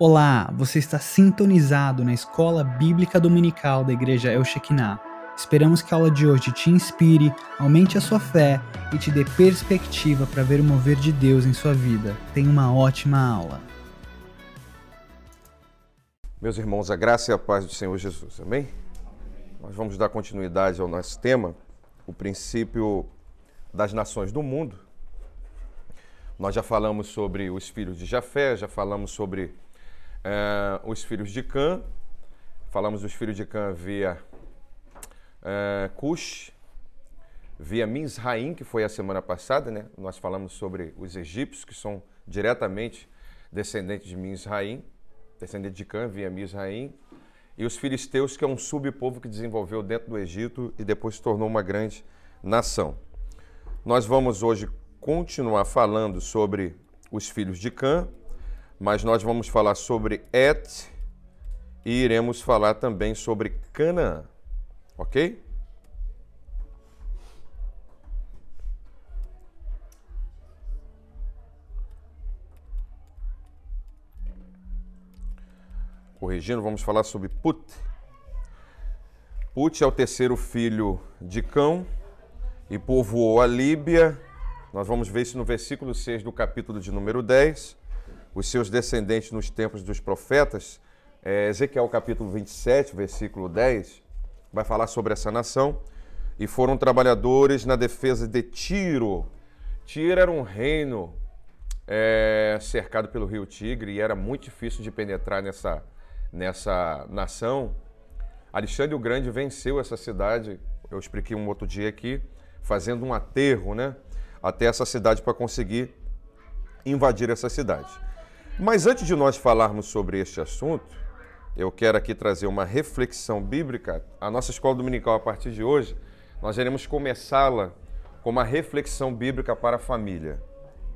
Olá, você está sintonizado na Escola Bíblica Dominical da Igreja El Shekinah. Esperamos que a aula de hoje te inspire, aumente a sua fé e te dê perspectiva para ver o mover de Deus em sua vida. Tenha uma ótima aula. Meus irmãos, a graça e a paz do Senhor Jesus, amém? Nós vamos dar continuidade ao nosso tema, o princípio das nações do mundo. Nós já falamos sobre os filhos de Jafé, já falamos sobre é, os filhos de Cã, falamos dos filhos de Cã via é, Cush, via Mizraim, que foi a semana passada, né? Nós falamos sobre os egípcios, que são diretamente descendentes de Mizraim, descendente de Cã via Mizraim, e os filisteus, que é um subpovo que desenvolveu dentro do Egito e depois se tornou uma grande nação. Nós vamos hoje continuar falando sobre os filhos de Cã, mas nós vamos falar sobre Et e iremos falar também sobre Canaã, ok? Corrigindo, vamos falar sobre Put. Put é o terceiro filho de Cão e povoou a Líbia. Nós vamos ver isso no versículo 6 do capítulo de número 10 os seus descendentes nos tempos dos profetas. É, Ezequiel capítulo 27, versículo 10, vai falar sobre essa nação. E foram trabalhadores na defesa de Tiro. Tiro era um reino é, cercado pelo rio Tigre e era muito difícil de penetrar nessa, nessa nação. Alexandre o Grande venceu essa cidade, eu expliquei um outro dia aqui, fazendo um aterro né, até essa cidade para conseguir invadir essa cidade. Mas antes de nós falarmos sobre este assunto, eu quero aqui trazer uma reflexão bíblica. A nossa escola dominical, a partir de hoje, nós iremos começá-la com uma reflexão bíblica para a família,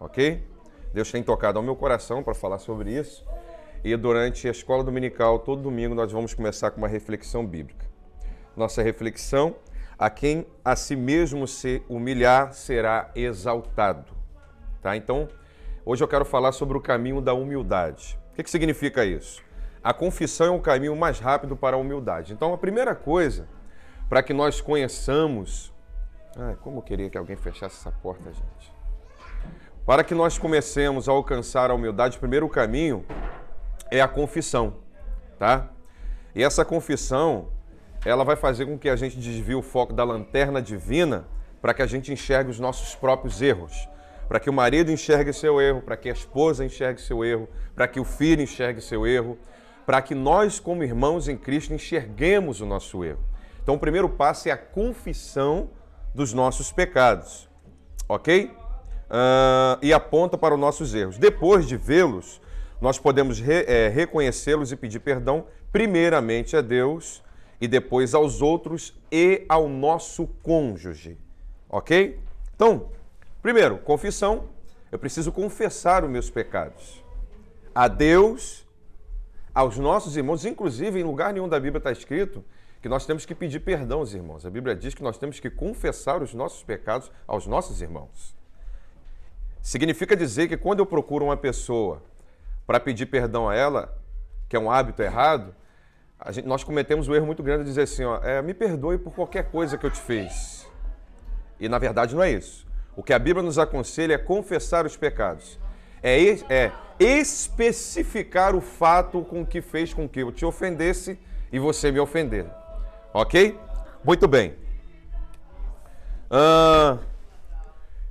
ok? Deus tem tocado ao meu coração para falar sobre isso. E durante a escola dominical, todo domingo, nós vamos começar com uma reflexão bíblica. Nossa reflexão: a quem a si mesmo se humilhar será exaltado. Tá? Então, Hoje eu quero falar sobre o caminho da humildade. O que, que significa isso? A confissão é um caminho mais rápido para a humildade. Então, a primeira coisa, para que nós conheçamos. Ai, como eu queria que alguém fechasse essa porta, gente. Para que nós comecemos a alcançar a humildade, o primeiro caminho é a confissão, tá? E essa confissão, ela vai fazer com que a gente desvie o foco da lanterna divina para que a gente enxergue os nossos próprios erros para que o marido enxergue seu erro, para que a esposa enxergue seu erro, para que o filho enxergue seu erro, para que nós, como irmãos em Cristo, enxerguemos o nosso erro. Então, o primeiro passo é a confissão dos nossos pecados, ok? Uh, e aponta para os nossos erros. Depois de vê-los, nós podemos re, é, reconhecê-los e pedir perdão, primeiramente a Deus e depois aos outros e ao nosso cônjuge, ok? Então, Primeiro, confissão. Eu preciso confessar os meus pecados a Deus, aos nossos irmãos. Inclusive, em lugar nenhum da Bíblia está escrito que nós temos que pedir perdão aos irmãos. A Bíblia diz que nós temos que confessar os nossos pecados aos nossos irmãos. Significa dizer que quando eu procuro uma pessoa para pedir perdão a ela, que é um hábito errado, gente, nós cometemos um erro muito grande de dizer assim: ó, é, me perdoe por qualquer coisa que eu te fiz. E na verdade não é isso. O que a Bíblia nos aconselha é confessar os pecados. É, é especificar o fato com que fez com que eu te ofendesse e você me ofender. Ok? Muito bem.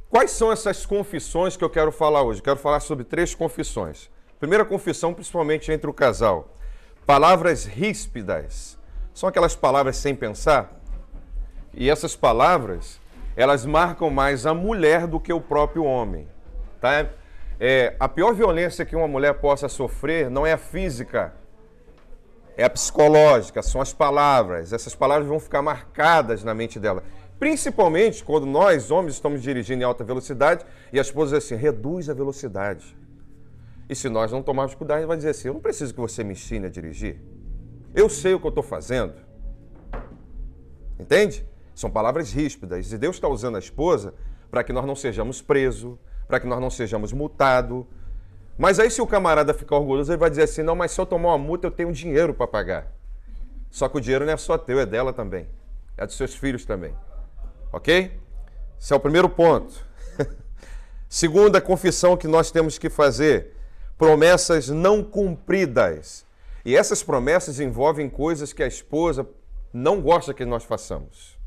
Quais são essas confissões que eu quero falar hoje? quero falar sobre três confissões. Primeira confissão, principalmente entre o casal. Palavras ríspidas. São aquelas palavras sem pensar. E essas palavras, elas marcam mais a mulher do que o próprio homem. Tá? É, a pior violência que uma mulher possa sofrer não é a física, é a psicológica, são as palavras. Essas palavras vão ficar marcadas na mente dela. Principalmente quando nós, homens, estamos dirigindo em alta velocidade e a esposa diz assim: reduz a velocidade. E se nós não tomarmos cuidado, ele vai dizer assim: eu não preciso que você me ensine a dirigir. Eu sei o que eu estou fazendo. Entende? São palavras ríspidas. E Deus está usando a esposa para que nós não sejamos presos, para que nós não sejamos multados. Mas aí, se o camarada ficar orgulhoso, ele vai dizer assim: não, mas se eu tomar uma multa, eu tenho dinheiro para pagar. Só que o dinheiro não é só teu, é dela também. É dos seus filhos também. Ok? Esse é o primeiro ponto. Segunda confissão que nós temos que fazer: promessas não cumpridas. E essas promessas envolvem coisas que a esposa não gosta que nós façamos.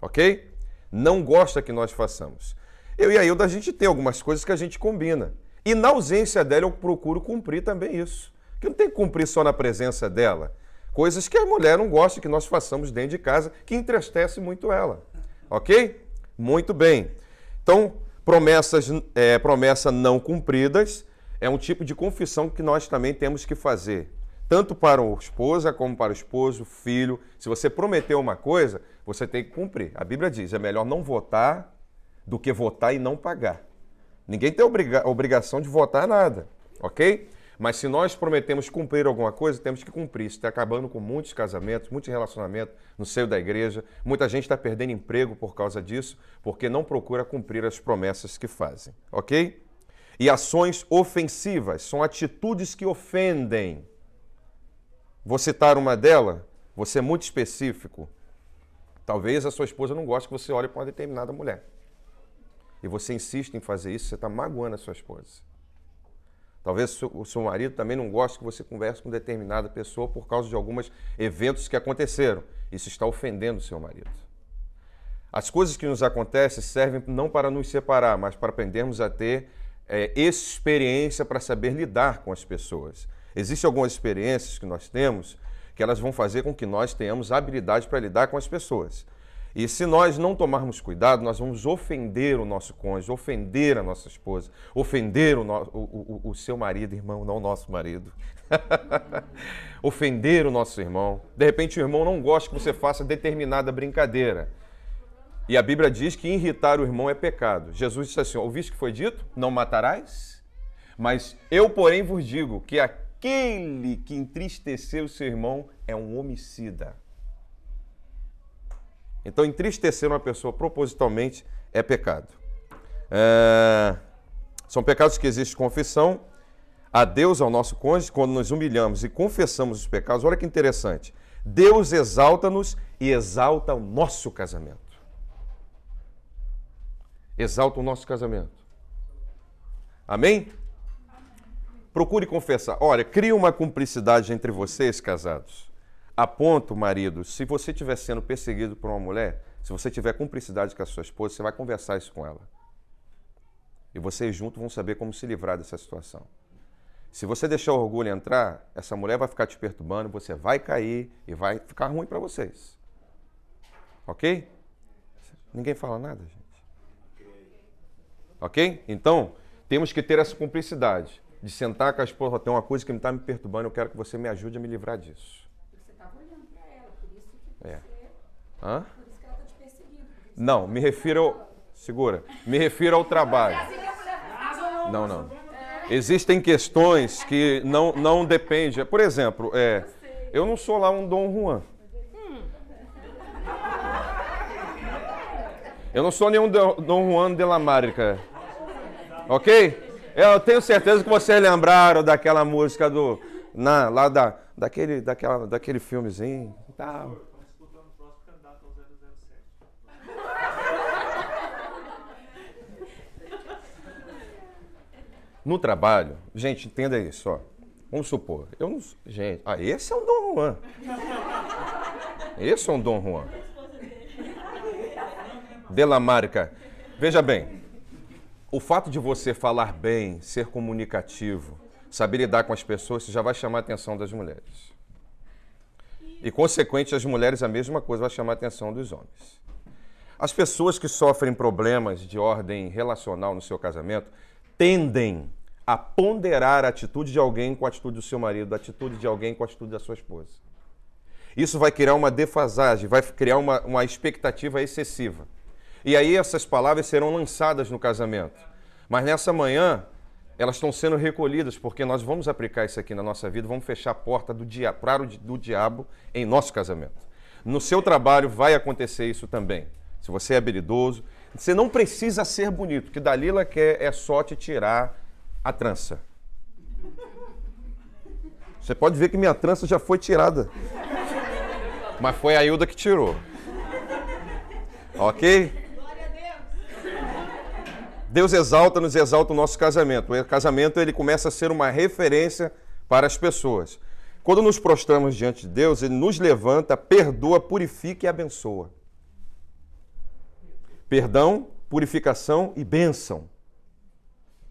Ok? Não gosta que nós façamos. Eu e a Hilda, a gente tem algumas coisas que a gente combina. E na ausência dela, eu procuro cumprir também isso. Que não tem que cumprir só na presença dela. Coisas que a mulher não gosta que nós façamos dentro de casa, que entristece muito ela. Ok? Muito bem. Então, promessas, é, promessa não cumpridas é um tipo de confissão que nós também temos que fazer. Tanto para a esposa como para o esposo, filho. Se você prometeu uma coisa, você tem que cumprir. A Bíblia diz: é melhor não votar do que votar e não pagar. Ninguém tem obriga obrigação de votar nada, ok? Mas se nós prometemos cumprir alguma coisa, temos que cumprir. Isso está acabando com muitos casamentos, muitos relacionamentos no seio da igreja. Muita gente está perdendo emprego por causa disso, porque não procura cumprir as promessas que fazem, ok? E ações ofensivas são atitudes que ofendem. Vou citar uma delas, você é muito específico. Talvez a sua esposa não goste que você olhe para uma determinada mulher e você insiste em fazer isso, você está magoando a sua esposa. Talvez o seu marido também não goste que você converse com determinada pessoa por causa de alguns eventos que aconteceram. Isso está ofendendo o seu marido. As coisas que nos acontecem servem não para nos separar, mas para aprendermos a ter é, experiência para saber lidar com as pessoas. Existem algumas experiências que nós temos que elas vão fazer com que nós tenhamos habilidade para lidar com as pessoas. E se nós não tomarmos cuidado, nós vamos ofender o nosso cônjuge, ofender a nossa esposa, ofender o, no, o, o, o seu marido, irmão, não o nosso marido. ofender o nosso irmão. De repente o irmão não gosta que você faça determinada brincadeira. E a Bíblia diz que irritar o irmão é pecado. Jesus disse assim: Ouviste que foi dito? Não matarás? Mas eu, porém, vos digo que aquele que entristeceu seu irmão é um homicida. Então, entristecer uma pessoa propositalmente é pecado. É... São pecados que existe confissão a Deus, ao nosso cônjuge, quando nos humilhamos e confessamos os pecados. Olha que interessante. Deus exalta-nos e exalta o nosso casamento. Exalta o nosso casamento. Amém? Procure confessar. Olha, cria uma cumplicidade entre vocês, casados a ponto, marido, se você estiver sendo perseguido por uma mulher, se você tiver cumplicidade com a sua esposa, você vai conversar isso com ela. E vocês juntos vão saber como se livrar dessa situação. Se você deixar o orgulho entrar, essa mulher vai ficar te perturbando, você vai cair e vai ficar ruim para vocês. Ok? Ninguém fala nada, gente. Ok? Então, temos que ter essa cumplicidade de sentar com a esposa, tem uma coisa que me está me perturbando, eu quero que você me ajude a me livrar disso. É. Hã? Não, me refiro ao... Segura. Me refiro ao trabalho. Não, não. Existem questões que não, não dependem. Por exemplo, é, eu não sou lá um Dom Juan. Eu não sou nenhum Dom Juan de la Marca. Ok? Eu tenho certeza que vocês lembraram daquela música do. Na, lá da, daquele, daquela, daquele filmezinho. Tal. No trabalho, gente, entenda isso, ó. Vamos supor, eu não. Gente, ah, esse é um Dom Juan. Esse é um Dom Juan. De la Marca. Veja bem, o fato de você falar bem, ser comunicativo, saber lidar com as pessoas, isso já vai chamar a atenção das mulheres. E, consequente, as mulheres a mesma coisa vai chamar a atenção dos homens. As pessoas que sofrem problemas de ordem relacional no seu casamento tendem a ponderar a atitude de alguém com a atitude do seu marido, a atitude de alguém com a atitude da sua esposa. Isso vai criar uma defasagem, vai criar uma, uma expectativa excessiva. E aí essas palavras serão lançadas no casamento. Mas nessa manhã, elas estão sendo recolhidas, porque nós vamos aplicar isso aqui na nossa vida, vamos fechar a porta do, dia, do diabo em nosso casamento. No seu trabalho vai acontecer isso também. Se você é habilidoso, você não precisa ser bonito, que Dalila quer é só te tirar a trança. Você pode ver que minha trança já foi tirada. Mas foi a Hilda que tirou. Ok? Deus exalta, nos exalta o nosso casamento. O casamento ele começa a ser uma referência para as pessoas. Quando nos prostramos diante de Deus, Ele nos levanta, perdoa, purifica e abençoa. Perdão, purificação e bênção.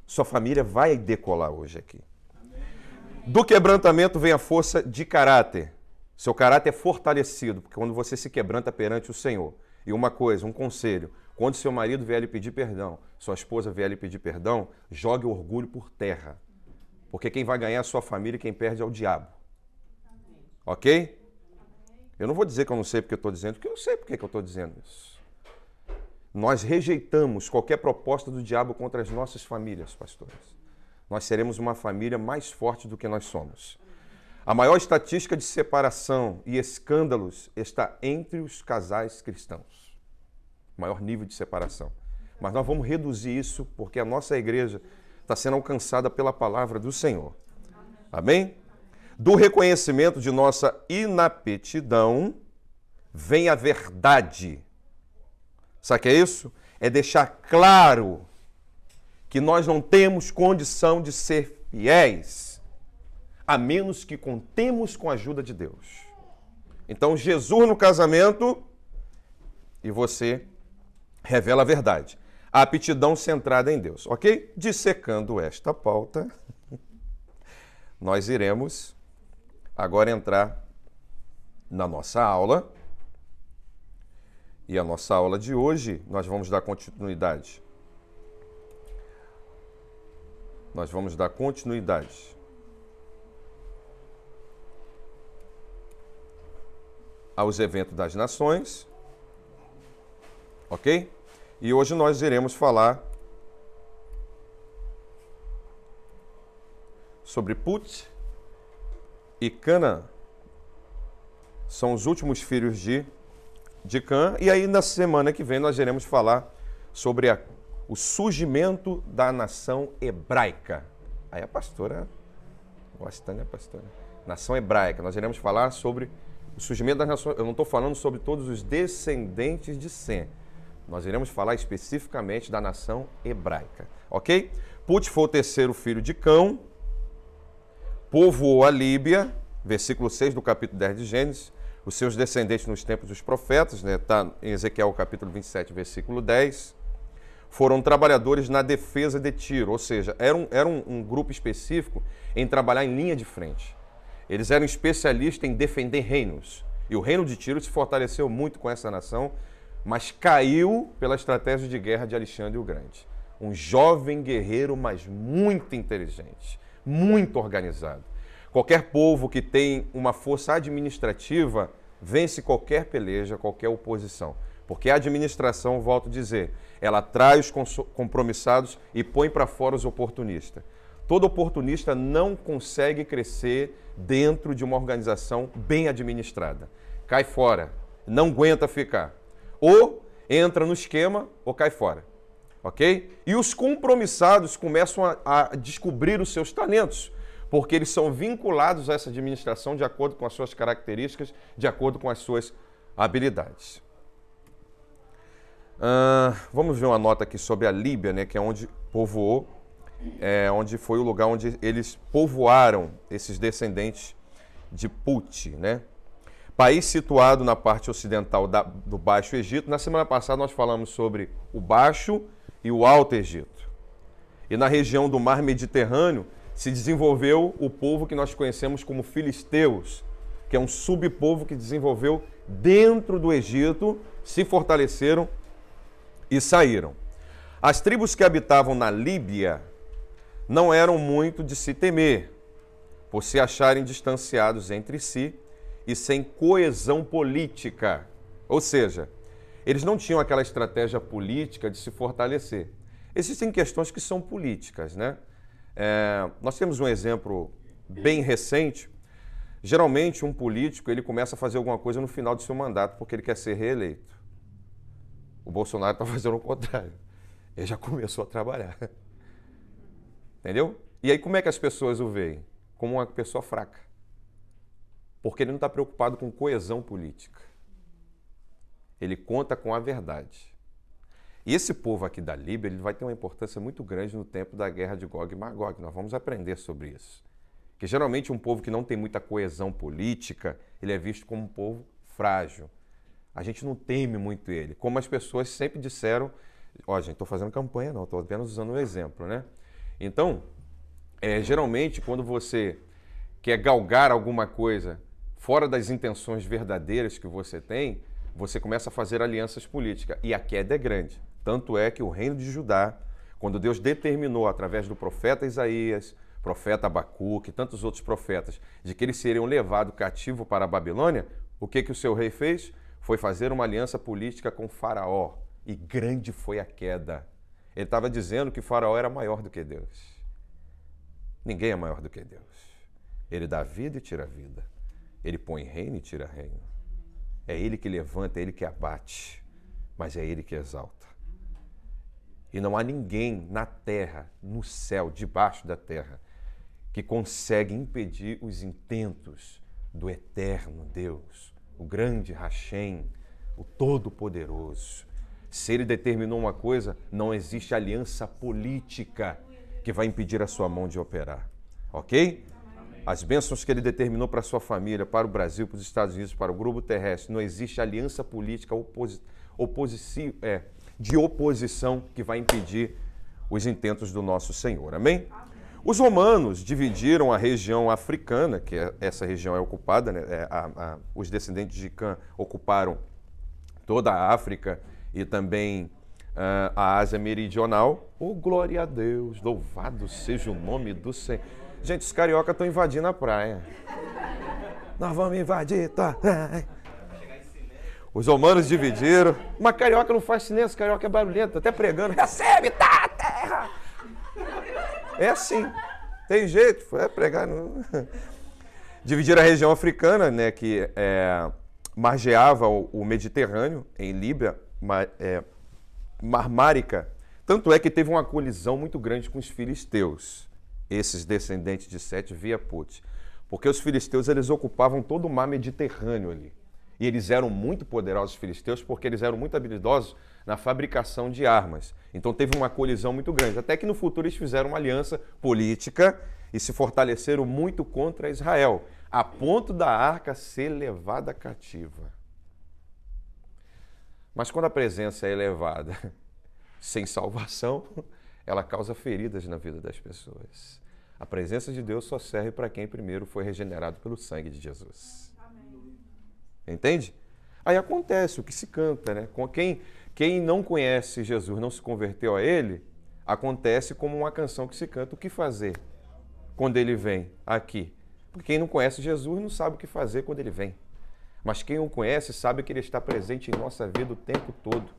Sua família vai decolar hoje aqui. Do quebrantamento vem a força de caráter. Seu caráter é fortalecido, porque quando você se quebranta perante o Senhor. E uma coisa, um conselho: quando seu marido vier lhe pedir perdão, sua esposa vier lhe pedir perdão, jogue o orgulho por terra. Porque quem vai ganhar é a sua família e quem perde é o diabo. Ok? Eu não vou dizer que eu não sei porque eu estou dizendo, porque eu sei porque eu estou dizendo isso. Nós rejeitamos qualquer proposta do diabo contra as nossas famílias, pastores. Nós seremos uma família mais forte do que nós somos. A maior estatística de separação e escândalos está entre os casais cristãos. Maior nível de separação. Mas nós vamos reduzir isso porque a nossa igreja está sendo alcançada pela palavra do Senhor. Amém? Do reconhecimento de nossa inaptidão vem a verdade. Sabe o que é isso? É deixar claro que nós não temos condição de ser fiéis, a menos que contemos com a ajuda de Deus. Então, Jesus no casamento e você revela a verdade. A aptidão centrada em Deus, ok? Dissecando esta pauta, nós iremos agora entrar na nossa aula. E a nossa aula de hoje, nós vamos dar continuidade nós vamos dar continuidade. Aos eventos das nações, ok? E hoje nós iremos falar sobre Put e Cana. São os últimos filhos de, de Cã. E aí, na semana que vem, nós iremos falar sobre a o surgimento da nação hebraica. Aí a pastora Gostando, a pastora. Nação hebraica. Nós iremos falar sobre o surgimento das nações. Eu não estou falando sobre todos os descendentes de Sem. Nós iremos falar especificamente da nação hebraica. Ok? Put foi o terceiro filho de Cão, povoou a Líbia, versículo 6 do capítulo 10 de Gênesis, os seus descendentes nos tempos dos profetas, está né? Tá em Ezequiel capítulo 27, versículo 10 foram trabalhadores na defesa de Tiro, ou seja, era, um, era um, um grupo específico em trabalhar em linha de frente. Eles eram especialistas em defender reinos. E o reino de Tiro se fortaleceu muito com essa nação, mas caiu pela estratégia de guerra de Alexandre o Grande. Um jovem guerreiro, mas muito inteligente, muito organizado. Qualquer povo que tem uma força administrativa vence qualquer peleja, qualquer oposição. Porque a administração, volto a dizer, ela trai os compromissados e põe para fora os oportunistas. Todo oportunista não consegue crescer dentro de uma organização bem administrada. Cai fora, não aguenta ficar. Ou entra no esquema ou cai fora. Ok? E os compromissados começam a, a descobrir os seus talentos, porque eles são vinculados a essa administração de acordo com as suas características, de acordo com as suas habilidades. Uh, vamos ver uma nota aqui sobre a Líbia, né, que é onde povoou, é, onde foi o lugar onde eles povoaram esses descendentes de Put, né? País situado na parte ocidental da, do Baixo Egito. Na semana passada nós falamos sobre o Baixo e o Alto Egito. E na região do Mar Mediterrâneo se desenvolveu o povo que nós conhecemos como filisteus, que é um subpovo que desenvolveu dentro do Egito, se fortaleceram e saíram. As tribos que habitavam na Líbia não eram muito de se temer, por se acharem distanciados entre si e sem coesão política. Ou seja, eles não tinham aquela estratégia política de se fortalecer. Existem questões que são políticas, né? É, nós temos um exemplo bem recente. Geralmente, um político ele começa a fazer alguma coisa no final do seu mandato porque ele quer ser reeleito. O Bolsonaro está fazendo o contrário. Ele já começou a trabalhar. Entendeu? E aí como é que as pessoas o veem? Como uma pessoa fraca. Porque ele não está preocupado com coesão política. Ele conta com a verdade. E esse povo aqui da Líbia ele vai ter uma importância muito grande no tempo da guerra de Gog e Magog. Nós vamos aprender sobre isso. Que geralmente um povo que não tem muita coesão política, ele é visto como um povo frágil. A gente não teme muito ele. Como as pessoas sempre disseram, ó, gente, estou fazendo campanha não, estou apenas usando um exemplo, né? Então, é, geralmente quando você quer galgar alguma coisa fora das intenções verdadeiras que você tem, você começa a fazer alianças políticas. E a queda é grande. Tanto é que o reino de Judá, quando Deus determinou através do profeta Isaías, profeta Abacuque e tantos outros profetas, de que eles seriam levados cativo para a Babilônia, o que, que o seu rei fez? Foi fazer uma aliança política com Faraó. E grande foi a queda. Ele estava dizendo que Faraó era maior do que Deus. Ninguém é maior do que Deus. Ele dá vida e tira vida. Ele põe reino e tira reino. É Ele que levanta, é Ele que abate, mas é Ele que exalta. E não há ninguém na terra, no céu, debaixo da terra, que consegue impedir os intentos do eterno Deus, o grande Hashem, o Todo-Poderoso. Se ele determinou uma coisa, não existe aliança política que vai impedir a sua mão de operar. Ok? As bênçãos que ele determinou para sua família, para o Brasil, para os Estados Unidos, para o grupo terrestre, não existe aliança política oposi é, de oposição que vai impedir os intentos do nosso Senhor. Amém? Os romanos dividiram a região africana, que é, essa região é ocupada, né? É, a, a, os descendentes de Cã ocuparam toda a África e também uh, a Ásia Meridional. Oh, glória a Deus, louvado seja o nome do Senhor. Gente, os carioca estão invadindo a praia. Nós vamos invadir, tá? Os romanos dividiram. Mas carioca não faz silêncio, carioca é barulhento, até pregando. Recebe, tá, terra! É assim. Tem jeito, é pregar. Não. Dividiram a região africana, né, que é, margeava o, Mediterrâneo, em Líbia, mar, é, Marmárica. Tanto é que teve uma colisão muito grande com os filisteus, esses descendentes de Sete via Put. Porque os filisteus eles ocupavam todo o mar Mediterrâneo ali. E eles eram muito poderosos, os filisteus, porque eles eram muito habilidosos na fabricação de armas. Então teve uma colisão muito grande. Até que no futuro eles fizeram uma aliança política e se fortaleceram muito contra Israel, a ponto da arca ser levada cativa. Mas quando a presença é elevada sem salvação, ela causa feridas na vida das pessoas. A presença de Deus só serve para quem primeiro foi regenerado pelo sangue de Jesus. Entende? Aí acontece o que se canta, né? Com quem, quem não conhece Jesus, não se converteu a ele, acontece como uma canção que se canta. O que fazer quando ele vem aqui? Porque quem não conhece Jesus não sabe o que fazer quando ele vem. Mas quem o conhece sabe que ele está presente em nossa vida o tempo todo.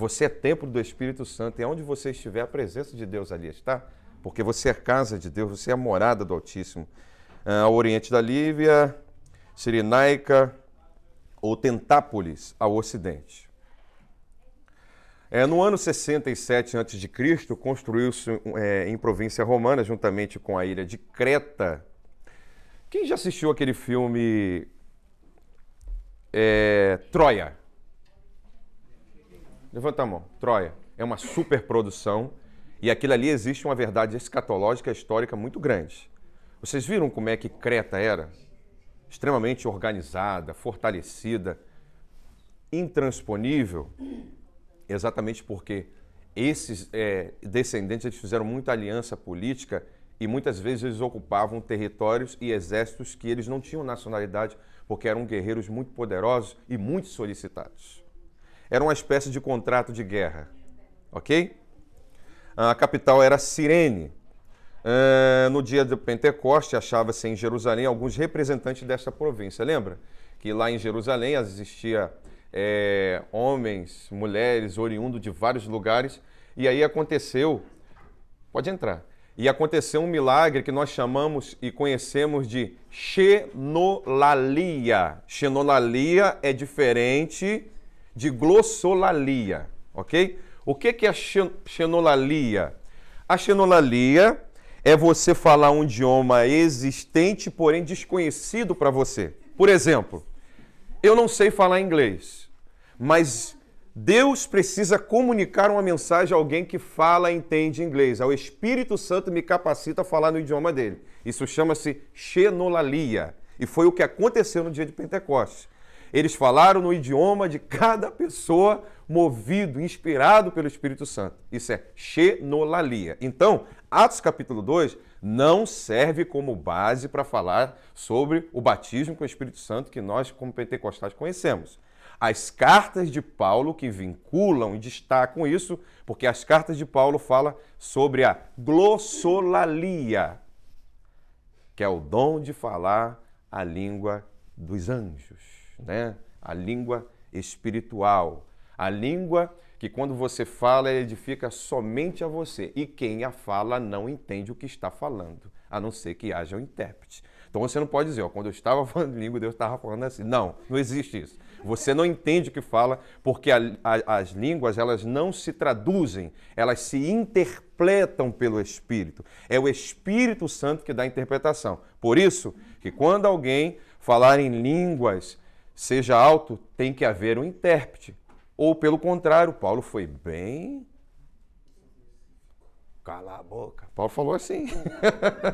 Você é templo do Espírito Santo e onde você estiver, a presença de Deus ali está. Porque você é casa de Deus, você é morada do Altíssimo. Ah, ao Oriente da Lívia, Cirenaica ou Tentápolis ao ocidente. É, no ano 67 a.C., construiu-se é, em província romana, juntamente com a ilha de Creta. Quem já assistiu aquele filme é, Troia? Levanta a mão. Troia. É uma superprodução e aquilo ali existe uma verdade escatológica histórica muito grande. Vocês viram como é que Creta era? extremamente organizada, fortalecida, intransponível, exatamente porque esses é, descendentes eles fizeram muita aliança política e muitas vezes eles ocupavam territórios e exércitos que eles não tinham nacionalidade porque eram guerreiros muito poderosos e muito solicitados. Era uma espécie de contrato de guerra, ok? A capital era Cirene, Uh, no dia do Pentecoste, achava-se em Jerusalém alguns representantes dessa província. Lembra que lá em Jerusalém existia é, homens, mulheres, oriundos de vários lugares, e aí aconteceu, pode entrar, e aconteceu um milagre que nós chamamos e conhecemos de xenolalia. Xenolalia é diferente de glossolalia, ok? O que, que é xenolalia? A xenolalia é você falar um idioma existente, porém desconhecido para você. Por exemplo, eu não sei falar inglês, mas Deus precisa comunicar uma mensagem a alguém que fala e entende inglês. O Espírito Santo me capacita a falar no idioma dele. Isso chama-se xenolalia. E foi o que aconteceu no dia de Pentecostes. Eles falaram no idioma de cada pessoa, movido, inspirado pelo Espírito Santo. Isso é xenolalia. Então, Atos capítulo 2 não serve como base para falar sobre o batismo com o Espírito Santo que nós, como pentecostais, conhecemos. As cartas de Paulo que vinculam e destacam isso, porque as cartas de Paulo falam sobre a glossolalia, que é o dom de falar a língua dos anjos, né? a língua espiritual, a língua que quando você fala, edifica somente a você. E quem a fala não entende o que está falando, a não ser que haja um intérprete. Então você não pode dizer, ó, quando eu estava falando língua, Deus estava falando assim. Não, não existe isso. Você não entende o que fala, porque a, a, as línguas elas não se traduzem, elas se interpretam pelo Espírito. É o Espírito Santo que dá a interpretação. Por isso que quando alguém falar em línguas, seja alto, tem que haver um intérprete. Ou pelo contrário, Paulo foi bem. Cala a boca. Paulo falou assim.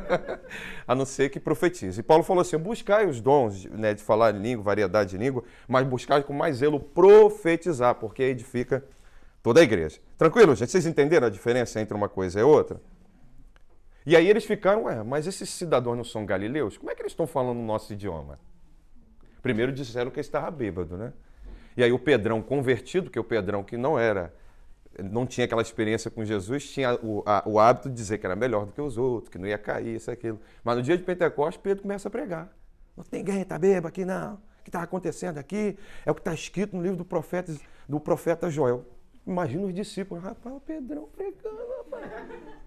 a não ser que profetize. E Paulo falou assim: buscai os dons né, de falar em língua, variedade de língua, mas buscai com mais zelo profetizar, porque edifica toda a igreja. Tranquilo, gente? Vocês entenderam a diferença entre uma coisa e outra? E aí eles ficaram, ué, mas esses cidadãos não são galileus? Como é que eles estão falando o nosso idioma? Primeiro disseram que estava bêbado, né? E aí o Pedrão convertido, que é o Pedrão que não era, não tinha aquela experiência com Jesus, tinha o, a, o hábito de dizer que era melhor do que os outros, que não ia cair, isso aquilo. Mas no dia de Pentecostes, Pedro começa a pregar. Não tem ninguém está bêbado aqui, não. O que está acontecendo aqui é o que está escrito no livro do profeta, do profeta Joel. Imagina os discípulos, rapaz, o Pedrão pregando, rapaz.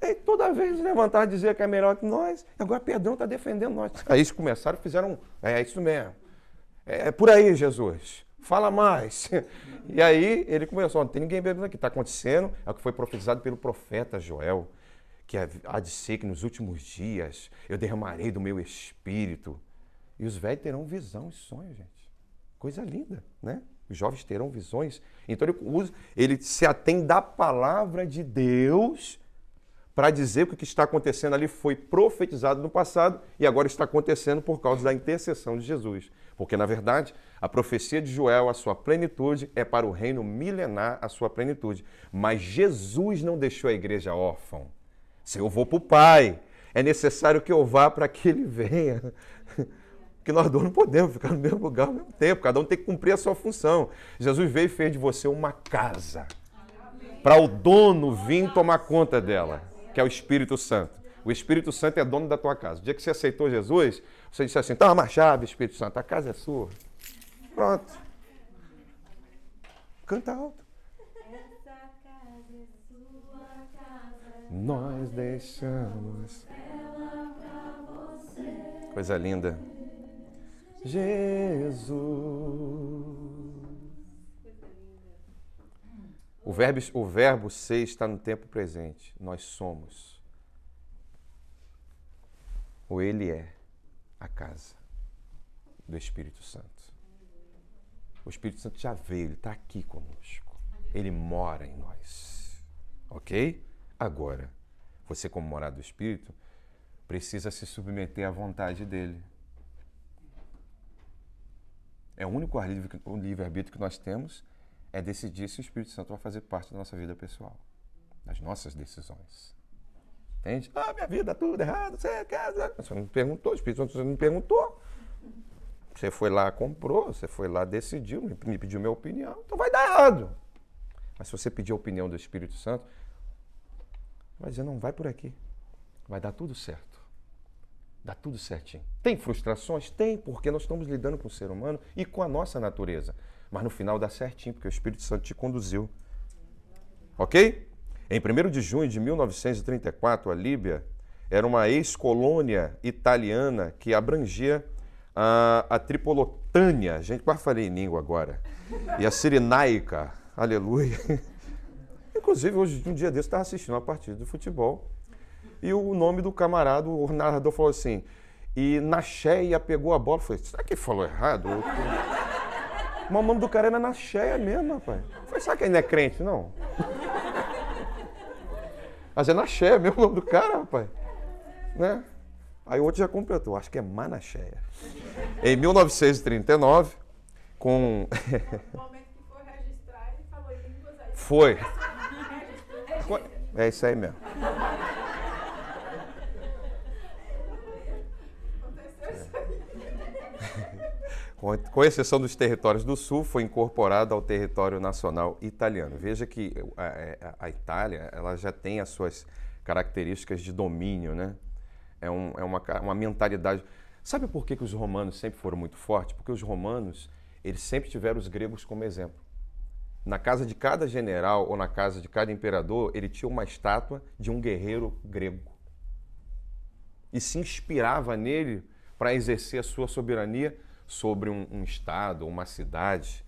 E toda vez levantar e dizer que é melhor que nós, agora Pedrão está defendendo nós. Aí eles começaram fizeram, é, é isso mesmo. É, é por aí, Jesus fala mais. E aí ele começou, não tem ninguém bebendo aqui, está acontecendo, é o que foi profetizado pelo profeta Joel, que há de ser que nos últimos dias eu derramarei do meu espírito. E os velhos terão visão e sonho, gente. Coisa linda, né? Os jovens terão visões. Então ele, usa, ele se atém da palavra de Deus para dizer que o que está acontecendo ali foi profetizado no passado e agora está acontecendo por causa da intercessão de Jesus. Porque, na verdade, a profecia de Joel, a sua plenitude, é para o reino milenar a sua plenitude. Mas Jesus não deixou a igreja órfã. Se eu vou para o Pai, é necessário que eu vá para que ele venha. Que nós dois não podemos ficar no mesmo lugar ao mesmo tempo, cada um tem que cumprir a sua função. Jesus veio e fez de você uma casa, para o dono vir tomar conta dela, que é o Espírito Santo. O Espírito Santo é dono da tua casa. O dia que você aceitou Jesus, você disse assim: toma a chave, Espírito Santo, a casa é sua. Pronto. Canta alto. Essa casa é sua casa. Nós deixamos ela pra você. Coisa linda. Jesus. O verbo, o verbo ser está no tempo presente. Nós somos. Ou ele é a casa do Espírito Santo. O Espírito Santo já veio, ele está aqui conosco. Ele mora em nós. Ok? Agora, você, como morado do Espírito, precisa se submeter à vontade dele. É o único livre-arbítrio que nós temos é decidir se o Espírito Santo vai fazer parte da nossa vida pessoal, das nossas decisões. Entende? Ah, minha vida, tudo errado, você quer. Você não perguntou, o Espírito Santo não me perguntou. Você foi lá, comprou, você foi lá, decidiu, me pediu minha opinião, então vai dar errado. Mas se você pedir a opinião do Espírito Santo, vai dizer, não, vai por aqui. Vai dar tudo certo. Dá tudo certinho. Tem frustrações? Tem, porque nós estamos lidando com o ser humano e com a nossa natureza. Mas no final dá certinho, porque o Espírito Santo te conduziu. Ok? Em 1 de junho de 1934, a Líbia era uma ex-colônia italiana que abrangia a, a Tripolotânia, gente, quase falei em língua agora, e a Cirenaica, aleluia. Inclusive, hoje, um dia desse, estava assistindo uma partida de futebol E o nome do camarada, o narrador falou assim, e Naxéia pegou a bola. Eu falei, será que falou errado? Mas o nome do cara era Naxéia mesmo, rapaz. Falei, será que não é crente? Não. Mas é Naxéia mesmo o nome do cara, rapaz. Né? Aí o outro já completou, acho que é Manaxéia. Em 1939, com. No momento que for registrar, ele falou em línguas aí. Foi. É isso aí mesmo. Aconteceu isso aí. Com, exceção dos territórios do Sul, foi incorporado ao território nacional italiano. Veja que a, a- a Itália ela já tem as suas características de domínio, né? É, um- é uma, uma mentalidade. Sabe por que, que os romanos sempre foram muito fortes? Porque os romanos eles sempre tiveram os gregos como exemplo. Na casa de cada general ou na casa de cada imperador, ele tinha uma estátua de um guerreiro grego e se inspirava nele para exercer a sua soberania sobre um, um estado, uma cidade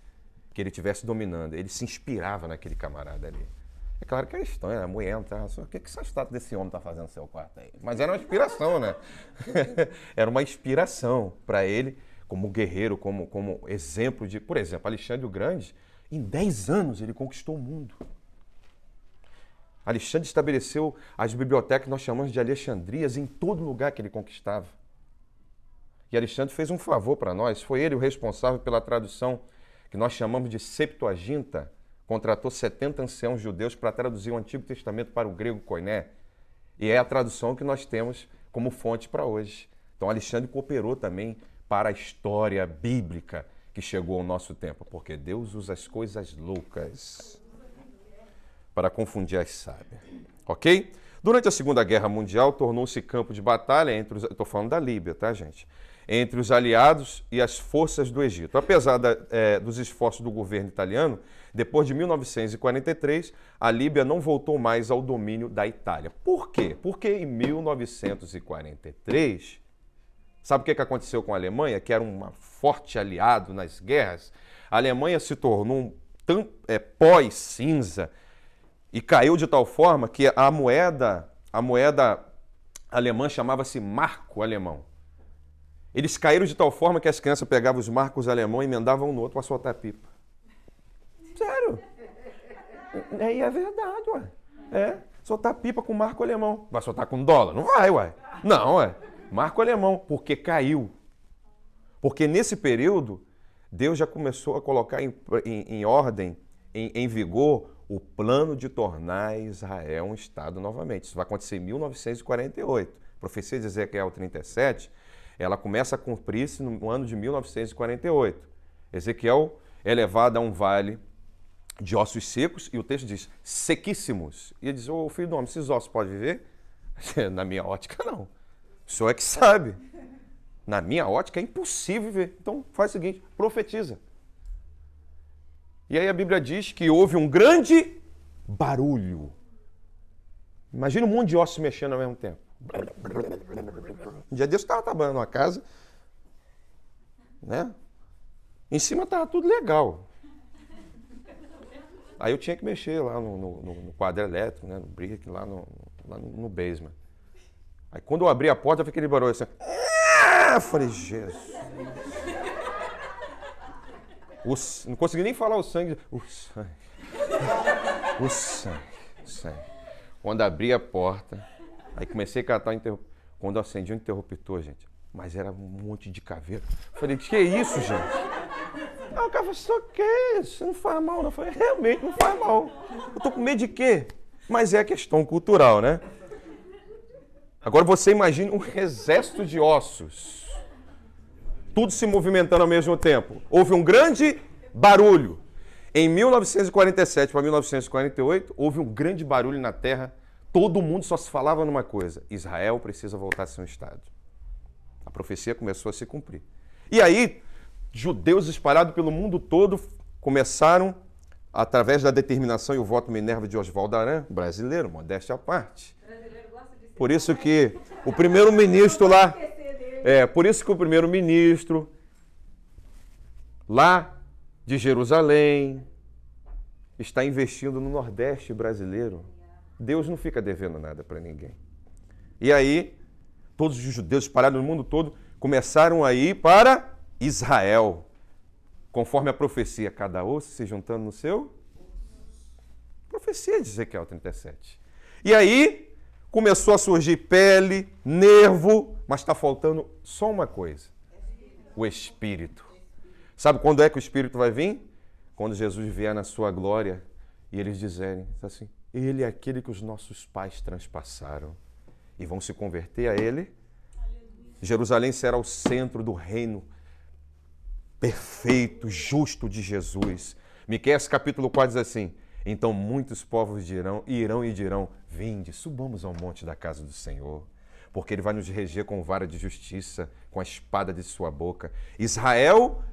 que ele estivesse dominando. Ele se inspirava naquele camarada ali. É claro que é estranho, a mulher tá, o que, que essa estátua desse homem está fazendo no seu quarto aí? Mas era uma inspiração, né? era uma inspiração para ele como guerreiro, como, como exemplo de... Por exemplo, Alexandre o Grande, em 10 anos ele conquistou o mundo. Alexandre estabeleceu as bibliotecas que nós chamamos de Alexandrias em todo lugar que ele conquistava. E Alexandre fez um favor para nós, foi ele o responsável pela tradução que nós chamamos de Septuaginta, contratou 70 anciãos judeus para traduzir o Antigo Testamento para o grego koiné, e é a tradução que nós temos como fonte para hoje. Então Alexandre cooperou também para a história bíblica que chegou ao nosso tempo, porque Deus usa as coisas loucas para confundir as sábias. Ok? Durante a Segunda Guerra Mundial, tornou-se campo de batalha entre os. Estou falando da Líbia, tá, gente? Entre os aliados e as forças do Egito. Apesar da, eh, dos esforços do governo italiano, depois de 1943, a Líbia não voltou mais ao domínio da Itália. Por quê? Porque em 1943, sabe o que que aconteceu com a Alemanha, que era um forte aliado nas guerras? A Alemanha se tornou um eh, pós-cinza e caiu de tal forma que a moeda, a moeda alemã chamava-se marco alemão. Eles caíram de tal forma que as crianças pegavam os marcos alemão e emendavam um no outro para soltar pipa. Sério. É, e é verdade, ué. É. Soltar pipa com marco alemão. Vai soltar com dólar? Não vai, ué. Não, ué. Marco alemão, porque caiu. Porque nesse período, Deus já começou a colocar em, em- em ordem, em, em vigor, o plano de tornar Israel um Estado novamente. Isso vai acontecer em 1948. A profecia de Ezequiel 37, ela começa a cumprir-se no ano de 1948. Ezequiel é levado a um vale de ossos secos, e o texto diz sequíssimos. E ele diz: Ô filho do homem, esses ossos podem viver? Na minha ótica, não. O senhor é que sabe. Na minha ótica, é impossível viver. Então faz o seguinte: profetiza. E aí a Bíblia diz que houve um grande barulho. Imagina um monte de ossos mexendo ao mesmo tempo. Um dia desse eu estava trabalhando numa casa, né? Em cima estava tudo legal. Aí eu tinha que mexer lá no, no- no- quadro elétrico, né? No brick, lá no, lá no, basement. Aí quando eu abri a porta, eu vi aquele barulho assim. Ah! Falei, Jesus. O não consegui nem falar o sangue. O sangue. O sangue. O sangue. Quando abri a porta, aí comecei a catar o interruptor. Quando eu acendi o interruptor, gente, mas era um monte de caveira. Eu falei, que é isso, gente? Ah, o cara falou, isso o quê? Isso não faz mal, não. Eu falei, realmente não faz mal. Eu tô com medo de quê? Mas é a questão cultural, né? Agora você imagine um exército de ossos. Tudo se movimentando ao mesmo tempo. Houve um grande barulho. Em 1947 para 1948, houve um grande barulho na terra. Todo mundo só se falava numa coisa: Israel precisa voltar a ser um Estado. A profecia começou a se cumprir. E aí, judeus espalhados pelo mundo todo começaram, através da determinação e o voto Minerva de Oswaldo Aran, brasileiro, modéstia à parte. Por isso que o primeiro-ministro lá, é, por isso que o primeiro-ministro lá de Jerusalém está investindo no Nordeste brasileiro. Deus não fica devendo nada para ninguém. E aí, todos os judeus espalhados no mundo todo começaram a ir para Israel. Conforme a profecia, cada osso se juntando no seu. Profecia de Ezequiel 37. E aí começou a surgir pele, nervo, mas está faltando só uma coisa: o Espírito. Sabe quando é que o Espírito vai vir? Quando Jesus vier na sua glória e eles dizerem assim: Ele é aquele que os nossos pais transpassaram e vão se converter a Ele. Jerusalém será o centro do reino perfeito, justo de Jesus. Miqueias capítulo 4 diz assim: Então muitos povos dirão, irão e dirão: Vinde, subamos ao monte da casa do Senhor, porque ele vai nos reger com vara de justiça, com a espada de sua boca. Israel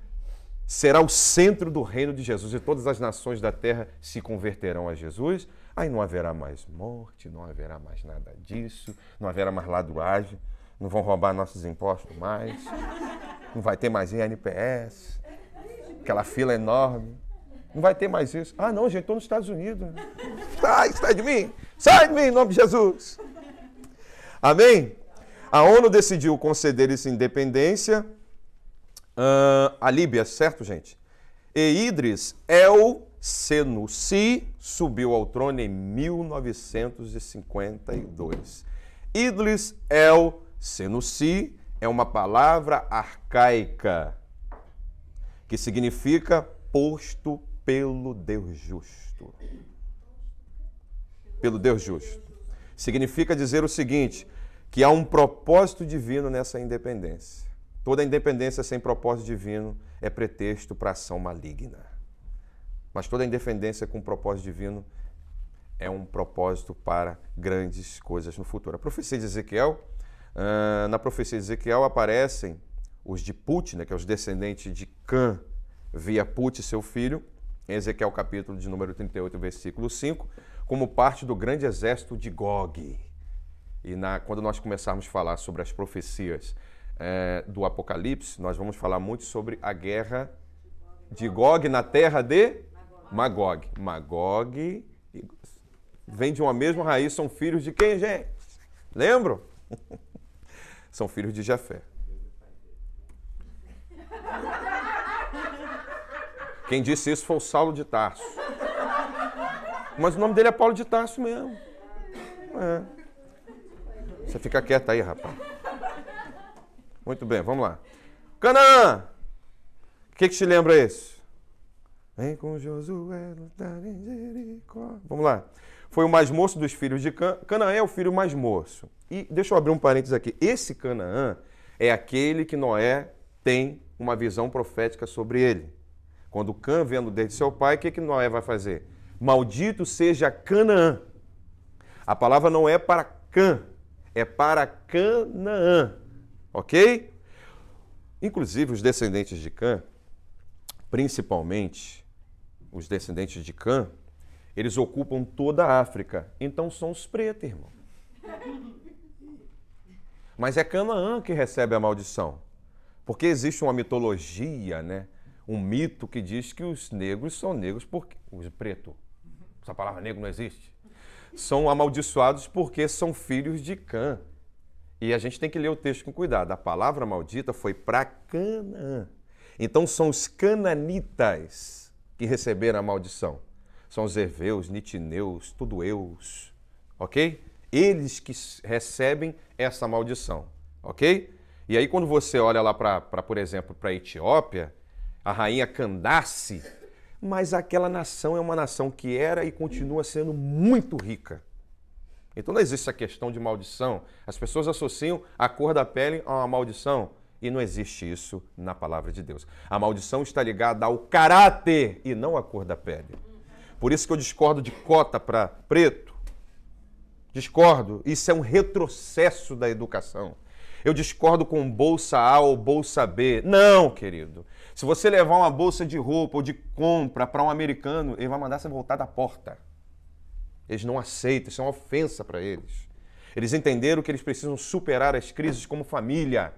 será o centro do reino de Jesus e todas as nações da terra se converterão a Jesus. Aí não haverá mais morte, não haverá mais nada disso, não haverá mais ladruagem, não vão roubar nossos impostos mais, não vai ter mais INPS, aquela fila enorme. Não vai ter mais isso. Ah, não, gente, estou nos Estados Unidos. Sai, sai de mim! Sai de mim, em nome de Jesus! Amém? A ONU decidiu conceder essa independência uh, à Líbia, certo, gente? E Idris El Senussi subiu ao trono em 1952. Idris El Senussi é uma palavra arcaica que significa posto pelo Deus justo. Pelo Deus justo. Significa dizer o seguinte: que há um propósito divino nessa independência. Toda independência sem propósito divino é pretexto para ação maligna. Mas toda independência com propósito divino é um propósito para grandes coisas no futuro. A profecia de Ezequiel, uh, na profecia de Ezequiel aparecem os de Put, né, que é os descendentes de Cã, via Put, seu filho, em Ezequiel capítulo de número 38, versículo 5, como parte do grande exército de Gog. E na, quando nós começarmos a falar sobre as profecias é, do Apocalipse, nós vamos falar muito sobre a guerra de Gog na terra de Magog. Magog vem de uma mesma raiz, são filhos de quem, gente? Lembram? são filhos de Jafé. Quem disse isso foi o Saulo de Tarso. Mas o nome dele é Paulo de Tarso mesmo. É. Você fica quieto aí, rapaz. Muito bem, vamos lá. Canaã! O que, que te lembra isso? Vem com Josué lutar em Jericó. Vamos lá. Foi o mais moço dos filhos de Canaã. Canaã é o filho mais moço. E deixa eu abrir um parênteses aqui. Esse Canaã é aquele que Noé tem uma visão profética sobre ele. Quando Cã vendo desde seu pai, o que, que Noé vai fazer? Maldito seja Canaã. A palavra não é para Cã, é para Canaã. Ok? Inclusive, os descendentes de Cã, principalmente os descendentes de Cã, eles ocupam toda a África. Então são os pretos, irmão. Mas é Canaã que recebe a maldição. Porque existe uma mitologia, né? um mito que diz que os negros são negros porque. Os preto. Essa palavra negro não existe. São amaldiçoados porque são filhos de Cã. E a gente tem que ler o texto com cuidado. A palavra maldita foi para Canaã. Então são os cananitas que receberam a maldição. São os heveus, nitineus, tudoeus, ok? Eles que recebem essa maldição, ok? E aí quando você olha lá para, por exemplo, para a Etiópia, a rainha Candace, mas aquela nação é uma nação que era e continua sendo muito rica. Então não existe a questão de maldição. As pessoas associam a cor da pele a uma maldição. E não existe isso na palavra de Deus. A maldição está ligada ao caráter e não à cor da pele. Por isso que eu discordo de cota para preto. Discordo. Isso é um retrocesso da educação. Eu discordo com bolsa A ou bolsa B. Não, querido. Se você levar uma bolsa de roupa ou de compra para um americano, ele vai mandar você voltar da porta. Eles não aceitam, isso é uma ofensa para eles. Eles entenderam que eles precisam superar as crises como família.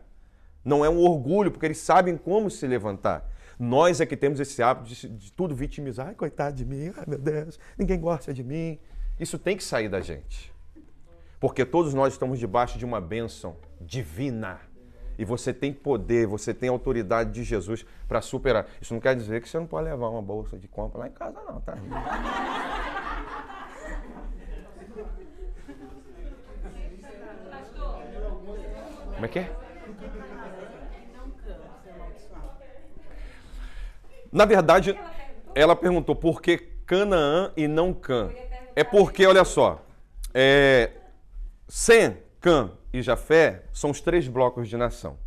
Não é um orgulho, porque eles sabem como se levantar. Nós é que temos esse hábito de, de tudo vitimizar. Ai, coitado de mim, ai meu Deus, ninguém gosta de mim. Isso tem que sair da gente. Porque todos nós estamos debaixo de uma bênção divina. E você tem poder, você tem autoridade de Jesus para superar. Isso não quer dizer que você não pode levar uma bolsa de compra lá em casa, não, tá? Como é que é? Na verdade, ela perguntou por que Canaã e não Cã. É porque, olha só, é, Sem, Cã e Jafé são os três blocos de nação.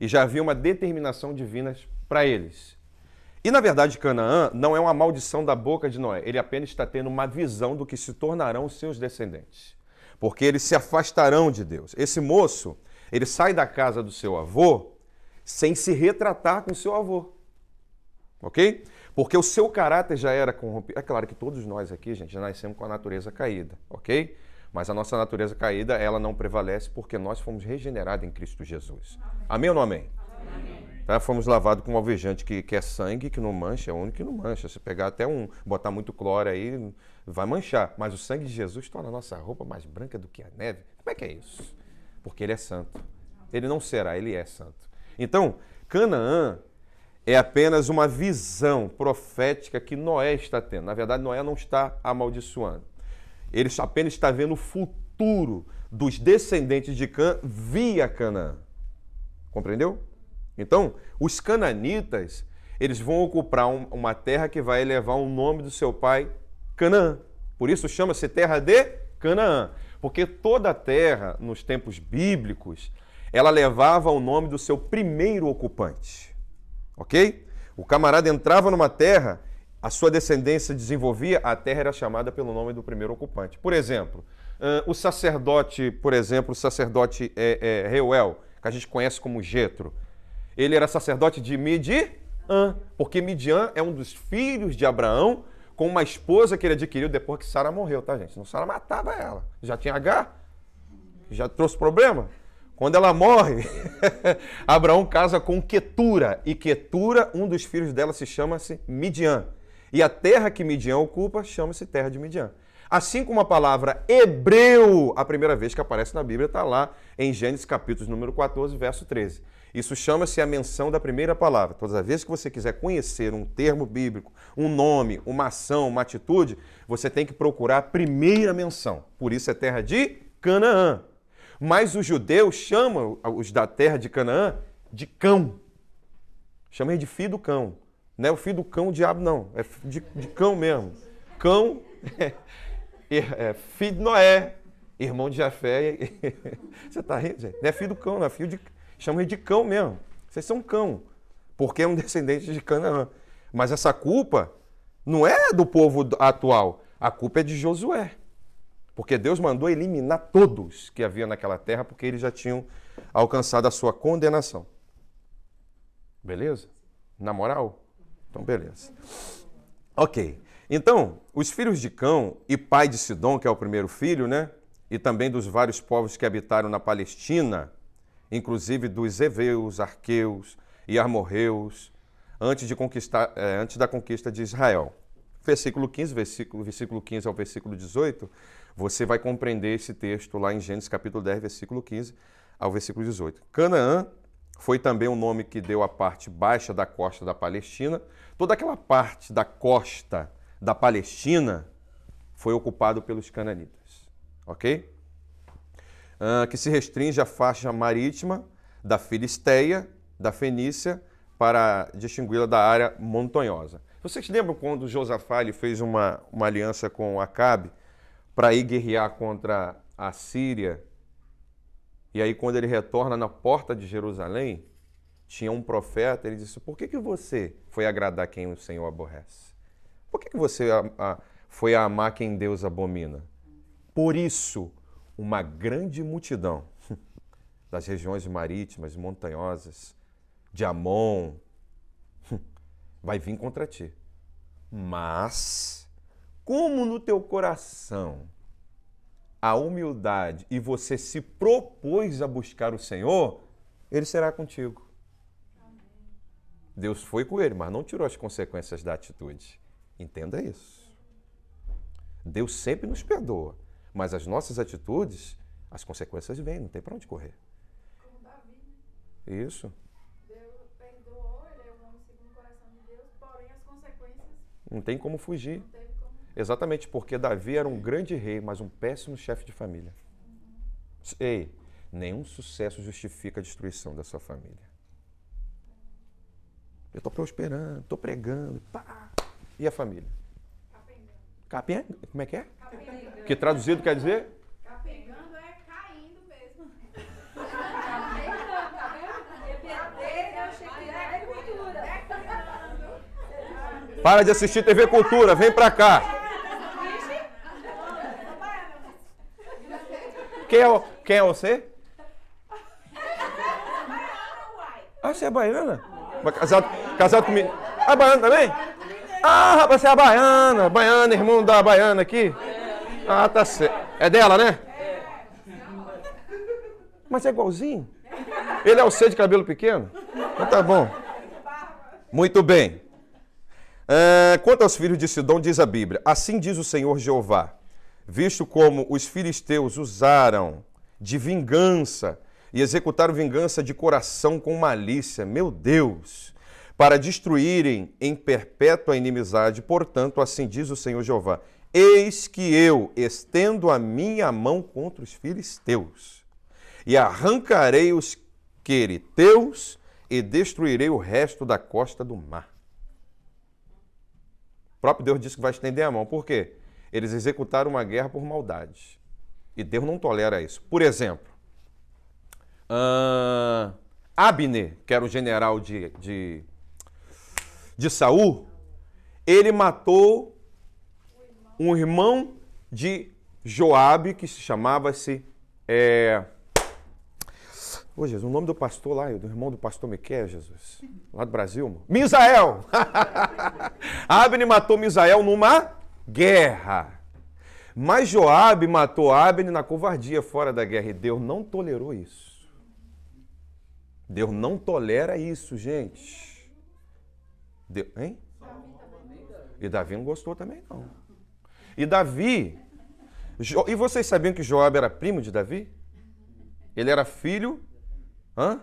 E já havia uma determinação divina para eles. E na verdade, Canaã não é uma maldição da boca de Noé, ele apenas está tendo uma visão do que se tornarão seus descendentes. Porque eles se afastarão de Deus. Esse moço, ele sai da casa do seu avô sem se retratar com seu avô. Ok? Porque o seu caráter já era corrompido. É claro que todos nós aqui, gente, já nascemos com a natureza caída, ok? Mas a nossa natureza caída, ela não prevalece porque nós fomos regenerados em Cristo Jesus. Amém, ou não amém? amém. Tá? Fomos lavados com um alvejante que, que é sangue, que não mancha, é o único que não mancha. Se pegar até um, botar muito cloro aí, vai manchar. Mas o sangue de Jesus torna a nossa roupa mais branca do que a neve. Como é que é isso? Porque ele é santo. Ele não será, ele é santo. Então, Canaã é apenas uma visão profética que Noé está tendo. Na verdade, Noé não está amaldiçoando. Ele apenas está vendo o futuro dos descendentes de Cã via Canaã. Compreendeu? Então, os cananitas, eles vão ocupar um, uma terra que vai levar o nome do seu pai, Canaã. Por isso chama-se terra de Canaã. Porque toda a terra, nos tempos bíblicos, ela levava o nome do seu primeiro ocupante ok? O camarada entrava numa terra, a sua descendência desenvolvia, a terra era chamada pelo nome do primeiro ocupante. Por exemplo, uh, o sacerdote, por exemplo, o sacerdote é, é, Reuel, que a gente conhece como Jetro, ele era sacerdote de Midian, porque Midian é um dos filhos de Abraão, com uma esposa que ele adquiriu depois que Sara morreu, tá, gente? Não Sara matava ela. Já tinha H, já trouxe problema. Quando ela morre, Abraão casa com Quetura, e Quetura, um dos filhos dela, se chama-se Midian. E a terra que Midian ocupa chama-se terra de Midian. Assim como a palavra hebreu, a primeira vez que aparece na Bíblia, está lá em Gênesis capítulo número 14, verso 13. Isso chama-se a menção da primeira palavra. Todas as vezes que você quiser conhecer um termo bíblico, um nome, uma ação, uma atitude, você tem que procurar a primeira menção. Por isso é terra de Canaã. Mas os judeus chamam os da terra de Canaã de cão. Chamam de filho do cão. Não é o filho do cão, o diabo não. É de, de cão mesmo. Cão é, é, filho de Noé, irmão de Jafé. Você está rindo, gente? Não é filho do cão, não é filho de. Chamam de cão mesmo. Vocês são cão. Porque é um descendente de Canaã. Mas essa culpa não é do povo atual. A culpa é de Josué. Porque Deus mandou eliminar todos que havia naquela terra, porque eles já tinham alcançado a sua condenação. Beleza? Na moral? Então, beleza. Ok. Então, os filhos de Cão e pai de Sidom, que é o primeiro filho, né? E também dos vários povos que habitaram na Palestina, inclusive dos Eveus, Arqueus e Amorreus, antes, de conquistar, é, antes da conquista de Israel. Versículo 15, versículo, versículo 15 ao versículo 18, você vai compreender esse texto lá em Gênesis capítulo 10, versículo 15 ao versículo 18. Canaã foi também o nome que deu a parte baixa da costa da Palestina. Toda aquela parte da costa da Palestina foi ocupado pelos cananitas, ok? Uh, que se restringe à faixa marítima da Filisteia, da Fenícia, para distingui-la da área montanhosa. Vocês lembram quando Josafá fez uma, uma aliança com Acabe? Para ir guerrear contra a Síria. E aí, quando ele retorna na porta de Jerusalém, tinha um profeta, ele disse: Por que, que você foi agradar quem o Senhor aborrece? Por que, que você foi a amar quem Deus abomina? Por isso, uma grande multidão das regiões marítimas, montanhosas, de Amon, vai vir contra ti. Mas como no teu coração a humildade e você se propôs a buscar o Senhor, ele será contigo. Deus foi com ele, mas não tirou as consequências da atitude. Entenda isso. Deus sempre nos perdoa, mas as nossas atitudes as consequências vêm, não tem para onde correr. Como Davi, né? Isso. Deus perdoou, ele é um homem segundo o coração de Deus, porém as consequências Não tem como fugir. não como. Exatamente porque Davi era um grande rei, mas um péssimo chefe de família. Ei, nenhum sucesso justifica a destruição da sua família. Eu estou prosperando, estou pregando, pá. E a família? Capenga. Como é que é? Que traduzido quer dizer? Capengando é caindo mesmo. Para de assistir TV Cultura, vem pra cá. Quem é, o- quem é você? Ah, você é baiana? Casado, casado comigo. Ah, baiana também? Ah, rapaz, você é a baiana. Baiana, irmão da baiana aqui. Ah, tá certo. É dela, né? Mas é igualzinho. Ele é o C de cabelo pequeno? Então tá bom. Muito bem. Ah, quanto aos filhos de Sidom, diz a Bíblia: Assim diz o Senhor Jeová, visto como os filisteus usaram de vingança e executaram vingança de coração com malícia, meu Deus, para destruírem em perpétua inimizade, portanto, assim diz o Senhor Jeová: Eis que eu estendo a minha mão contra os filisteus e arrancarei os queriteus e destruirei o resto da costa do mar. O próprio Deus disse que vai estender a mão. Por quê? Eles executaram uma guerra por maldade. E Deus não tolera isso. Por exemplo, ah, Abner, que era o general de, de, de Saul, ele matou um irmão de Joabe, que se chamava-se. É... Ô, Jesus, o nome do pastor lá, do irmão do pastor Miquel, Jesus, lá do Brasil, mano. Misael! Abner matou Misael numa guerra. Mas Joabe matou Abner na covardia fora da guerra e Deus não tolerou isso. Deus não tolera isso, gente. Hein? E Davi não gostou também, não. E Davi. Jo- e vocês sabiam que Joabe era primo de Davi? Ele era filho. Hã?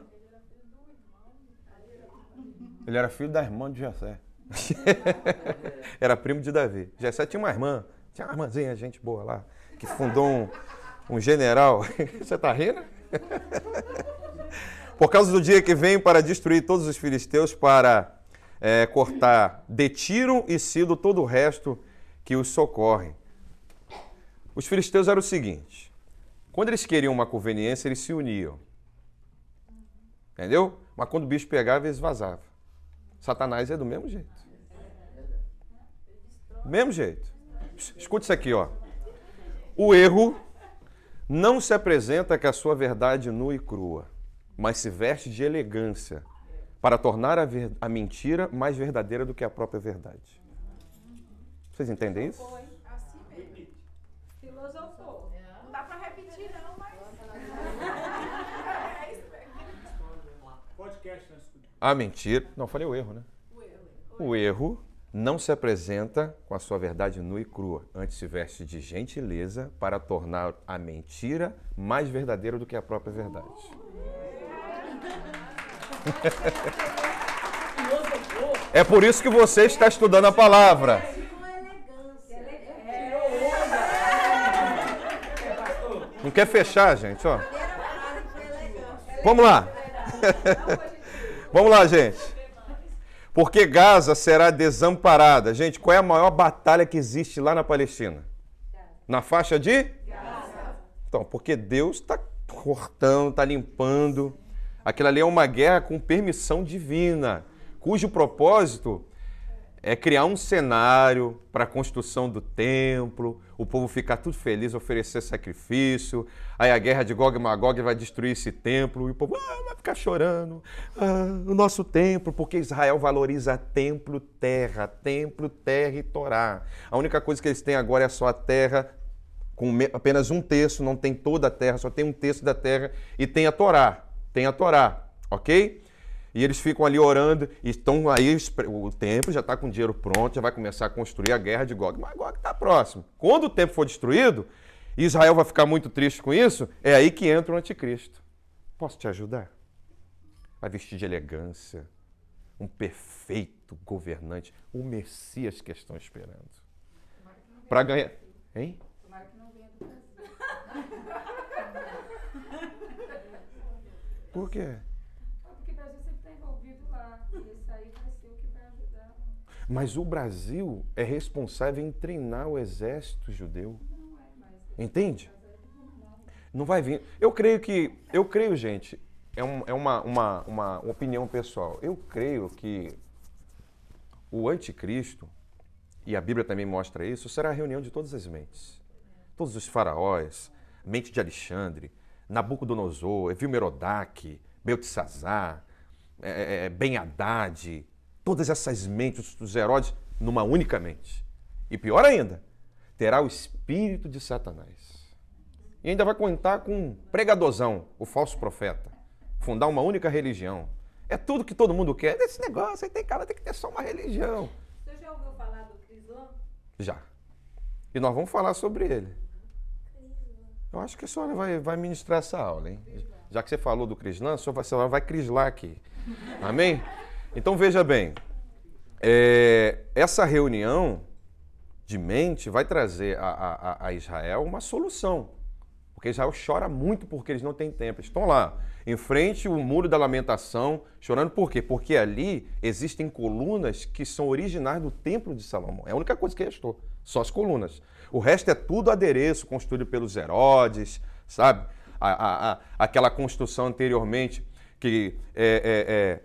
Ele era filho da irmã de Jessé. era primo de Davi. Jessé tinha uma irmã. Tinha uma irmãzinha, gente boa lá, que fundou um, um general. Você tá rindo? Por causa do dia que vem para destruir todos os filisteus, para eh, cortar de Tiro e Sido todo o resto que os socorre. Os filisteus eram o seguinte: quando eles queriam uma conveniência, eles se uniam. Entendeu? Mas quando o bicho pegava, eles vazavam. Satanás é do mesmo jeito. Mesmo jeito. Escute isso aqui, ó. O erro não se apresenta com a sua verdade nua e crua, mas se veste de elegância para tornar a, ver- a mentira mais verdadeira do que a própria verdade. Vocês entendem isso? Assim mesmo. Filosofou. Não dá pra repetir, não, mas. É isso mesmo. Podcast, né? A mentira. Não, falei o erro, né? O erro não se apresenta com a sua verdade nua e crua, antes se veste de gentileza para tornar a mentira mais verdadeira do que a própria verdade. É por isso que você está estudando a palavra. Não quer fechar, gente, ó. Vamos lá. Vamos lá, gente. Porque Gaza será desamparada. Gente, qual é a maior batalha que existe lá na Palestina? Na faixa de? Gaza. Então, porque Deus está cortando, está limpando. Aquilo ali é uma guerra com permissão divina, cujo propósito é criar um cenário para a construção do templo, o povo ficar tudo feliz, oferecer sacrifício, aí a guerra de Gog e Magog vai destruir esse templo, e o povo ah, vai ficar chorando, ah, o nosso templo, porque Israel valoriza templo, terra, templo, terra e Torá. A única coisa que eles têm agora é só a terra, com apenas um terço, não tem toda a terra, só tem um terço da terra, e tem a Torá, tem a Torá, ok? E eles ficam ali orando e estão aí, o templo já está com dinheiro pronto, já vai começar a construir a guerra de Gog. Mas Gog está próximo. Quando o templo for destruído, Israel vai ficar muito triste com isso? É aí que entra o anticristo. Posso te ajudar? Vai vestir de elegância, um perfeito governante, o Messias que estão esperando. Para ganhar. Hein? Tomara que não venha do Brasil. Por quê? Porque o Brasil sempre está envolvido lá. E esse aí vai ser o que vai ajudar. Mas o Brasil é responsável em treinar o exército judeu. Entende? Não vai vir. Eu creio que. Eu creio, gente. É, um- é uma, uma, uma opinião pessoal. Eu creio que o anticristo, e a Bíblia também mostra isso, será a reunião de todas as mentes. Todos os faraós, mente de Alexandre, Nabucodonosor, Evil-Merodach, Beltesazar, é, é, Ben Haddad, todas essas mentes dos Herodes numa única mente. E pior ainda, terá o espírito de Satanás. E ainda vai contar com um pregadorzão, o falso profeta. Fundar uma única religião. É tudo que todo mundo quer. Esse negócio aí tem cara, tem que ter só uma religião. Você já ouviu falar do Crislã? Já. E nós vamos falar sobre ele. Eu acho que a senhora vai, vai ministrar essa aula, hein? Já que você falou do Crislã, a senhora vai, a senhora vai crislar aqui. Amém? Então veja bem, é, essa reunião de mente vai trazer a, a- a Israel uma solução. Porque Israel chora muito porque eles não têm tempo. Eles estão lá, em frente ao muro da lamentação, chorando por quê? Porque ali existem colunas que são originais do templo de Salomão. É a única coisa que restou, só as colunas. O resto é tudo adereço construído pelos Herodes, sabe? A- aquela construção anteriormente que é, é, é,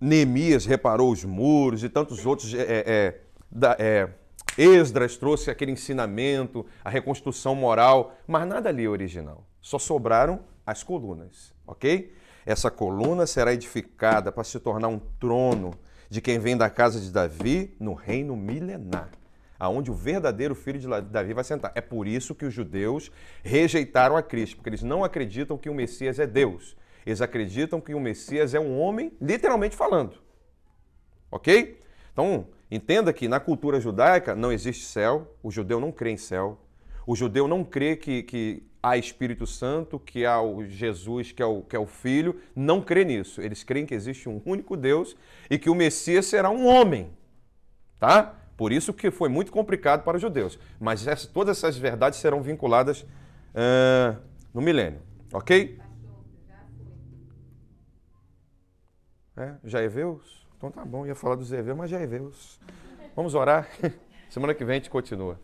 Neemias reparou os muros e tantos outros. É, é, da- é, Esdras trouxe aquele ensinamento, a reconstrução moral, mas nada ali é original. Só sobraram as colunas, ok? Essa coluna será edificada para se tornar um trono de quem vem da casa de Davi no reino milenar, aonde o verdadeiro filho de Davi vai sentar. É por isso que os judeus rejeitaram a Cristo, porque eles não acreditam que o Messias é Deus. Eles acreditam que o Messias é um homem, literalmente falando. Ok? Então, entenda que na cultura judaica não existe céu, o judeu não crê em céu, o judeu não crê que, que há Espírito Santo, que há o Jesus, que é o, que é o Filho, não crê nisso. Eles creem que existe um único Deus e que o Messias será um homem. Tá? Por isso que foi muito complicado para os judeus. Mas essa- todas essas verdades serão vinculadas ah, no milênio. Ok? É, já é Veus? Então tá bom, ia falar dos Eveus, mas já é Veus. Vamos orar. Semana que vem a gente continua.